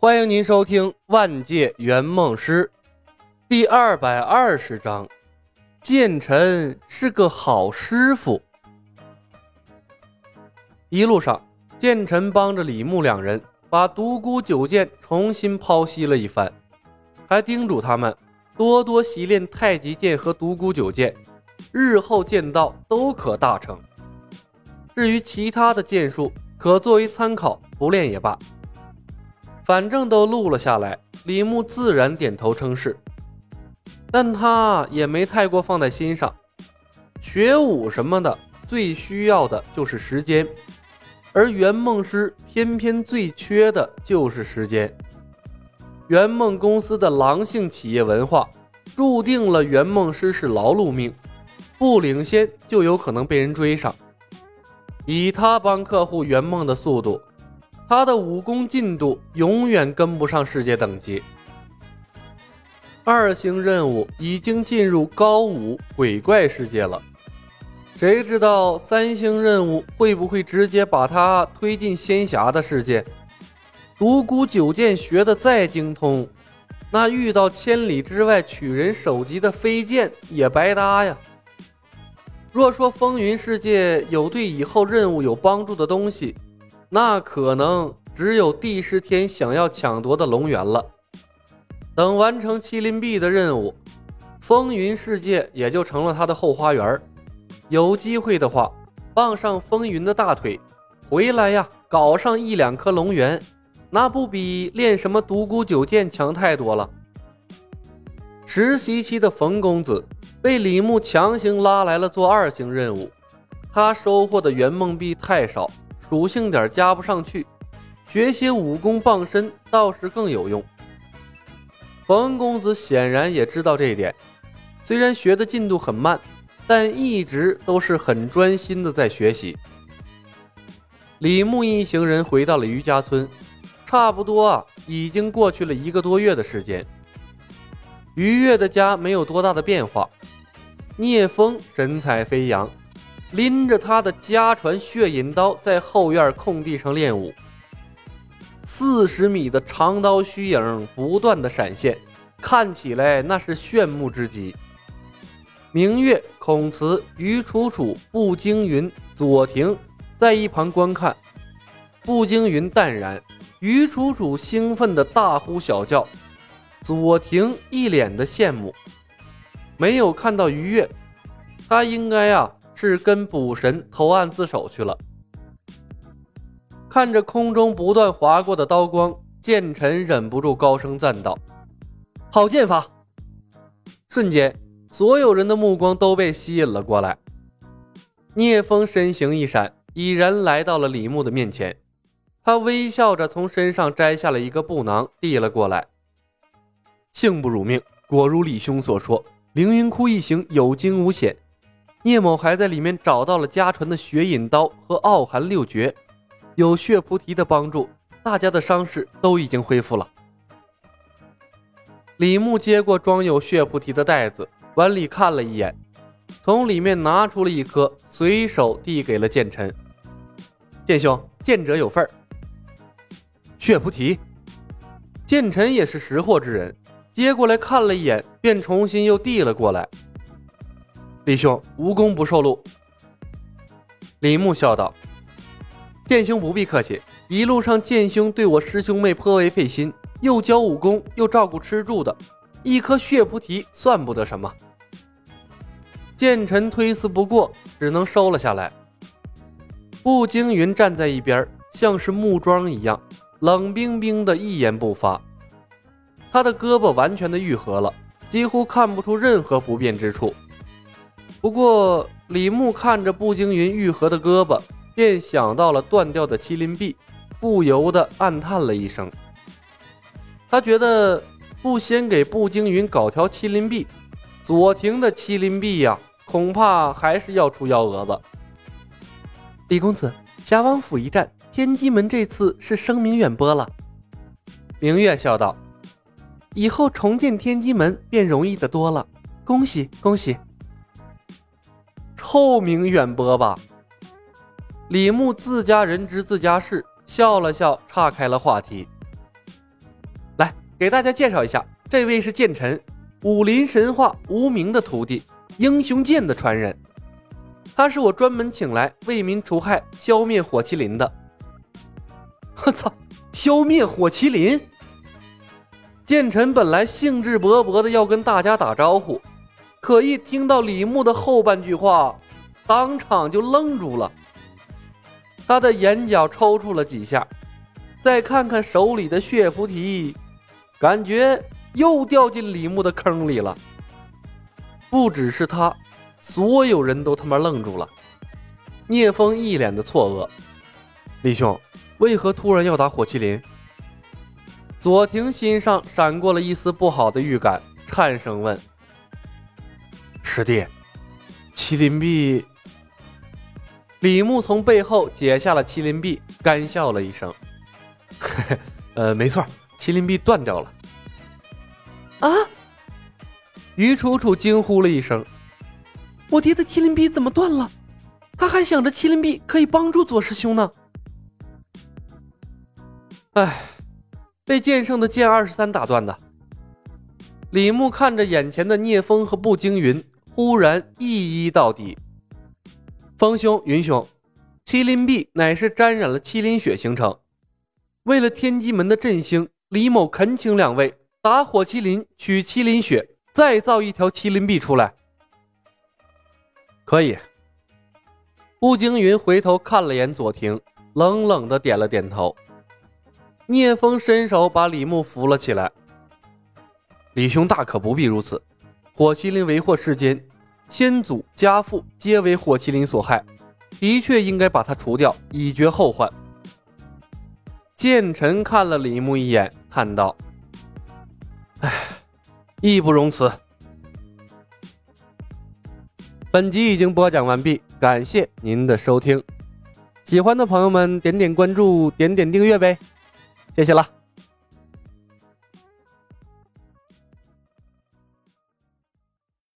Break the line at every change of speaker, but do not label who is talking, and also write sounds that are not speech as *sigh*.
欢迎您收听《万界圆梦师》第二百二十章。剑臣是个好师傅。一路上，剑臣帮着李牧两人把独孤九剑重新剖析了一番，还叮嘱他们多多习练太极剑和独孤九剑，日后剑道都可大成。至于其他的剑术，可作为参考，不练也罢。反正都录了下来，李牧自然点头称是，但他也没太过放在心上。学武什么的，最需要的就是时间，而圆梦师偏偏最缺的就是时间。圆梦公司的狼性企业文化，注定了圆梦师是劳碌命，不领先就有可能被人追上。以他帮客户圆梦的速度。他的武功进度永远跟不上世界等级。二星任务已经进入高武鬼怪世界了，谁知道三星任务会不会直接把他推进仙侠的世界？独孤九剑学的再精通，那遇到千里之外取人首级的飞剑也白搭呀。若说风云世界有对以后任务有帮助的东西，那可能只有帝释天想要抢夺的龙源了。等完成麒麟臂的任务，风云世界也就成了他的后花园。有机会的话，傍上风云的大腿，回来呀，搞上一两颗龙源，那不比练什么独孤九剑强太多了。实习期的冯公子被李牧强行拉来了做二星任务，他收获的圆梦币太少。属性点加不上去，学些武功傍身倒是更有用。冯公子显然也知道这一点，虽然学的进度很慢，但一直都是很专心的在学习。李牧一行人回到了余家村，差不多啊，已经过去了一个多月的时间。于月的家没有多大的变化，聂风神采飞扬。拎着他的家传血影刀，在后院空地上练武。四十米的长刀虚影不断的闪现，看起来那是炫目之极。明月、孔慈、于楚楚、步惊云、左庭在一旁观看。步惊云淡然，于楚楚兴奋的大呼小叫，左庭一脸的羡慕。没有看到于月，他应该啊。是跟捕神投案自首去了。看着空中不断划过的刀光，剑臣忍不住高声赞道：“好剑法！”瞬间，所有人的目光都被吸引了过来。聂风身形一闪，已然来到了李牧的面前。他微笑着从身上摘下了一个布囊，递了过来：“幸不辱命，果如李兄所说，凌云窟一行有惊无险。”聂某还在里面找到了家传的血饮刀和傲寒六绝，有血菩提的帮助，大家的伤势都已经恢复了。李牧接过装有血菩提的袋子，往里看了一眼，从里面拿出了一颗，随手递给了剑臣。剑兄，见者有份儿。血菩提，剑臣也是识货之人，接过来看了一眼，便重新又递了过来。李兄，无功不受禄。李牧笑道：“剑兄不必客气，一路上剑兄对我师兄妹颇为费心，又教武功，又照顾吃住的，一颗血菩提算不得什么。”剑臣推辞不过，只能收了下来。步惊云站在一边，像是木桩一样，冷冰冰的，一言不发。他的胳膊完全的愈合了，几乎看不出任何不便之处。不过，李牧看着步惊云愈合的胳膊，便想到了断掉的麒麟臂，不由得暗叹了一声。他觉得不先给步惊云搞条麒麟臂，左庭的麒麟臂呀，恐怕还是要出幺蛾子。李公子，侠王府一战，天机门这次是声名远播了。明月笑道：“以后重建天机门便容易的多了，恭喜恭喜！”臭名远播吧！李牧自家人知自家事，笑了笑，岔开了话题。来给大家介绍一下，这位是剑臣，武林神话无名的徒弟，英雄剑的传人。他是我专门请来为民除害、消灭火麒麟的。我操！消灭火麒麟！剑臣本来兴致勃勃的要跟大家打招呼，可一听到李牧的后半句话，当场就愣住了。他的眼角抽搐了几下，再看看手里的血菩提，感觉又掉进李牧的坑里了。不只是他，所有人都他妈愣住了。聂风一脸的错愕：“李兄，为何突然要打火麒麟？”左庭心上闪过了一丝不好的预感，颤声问：“师弟，麒麟臂？”李牧从背后解下了麒麟臂，干笑了一声：“ *laughs* 呃，没错，麒麟臂断掉了。”啊！于楚楚惊呼了一声：“我爹的麒麟臂怎么断了？他还想着麒麟臂可以帮助左师兄呢。”哎。被剑圣的剑二十三打断的，李牧看着眼前的聂风和步惊云，忽然一一到底。风兄、云兄，麒麟臂乃是沾染了麒麟血形成。为了天机门的振兴，李某恳请两位打火麒麟，取麒麟血，再造一条麒麟臂出来。可以。步惊云回头看了眼左庭，冷冷的点了点头。聂风伸手把李牧扶了起来。李兄大可不必如此，火麒麟为祸世间，先祖家父皆为火麒麟所害，的确应该把他除掉，以绝后患。剑臣看了李牧一眼，叹道：“唉，义不容辞。”本集已经播讲完毕，感谢您的收听。喜欢的朋友们，点点关注，点点订阅呗。谢谢了。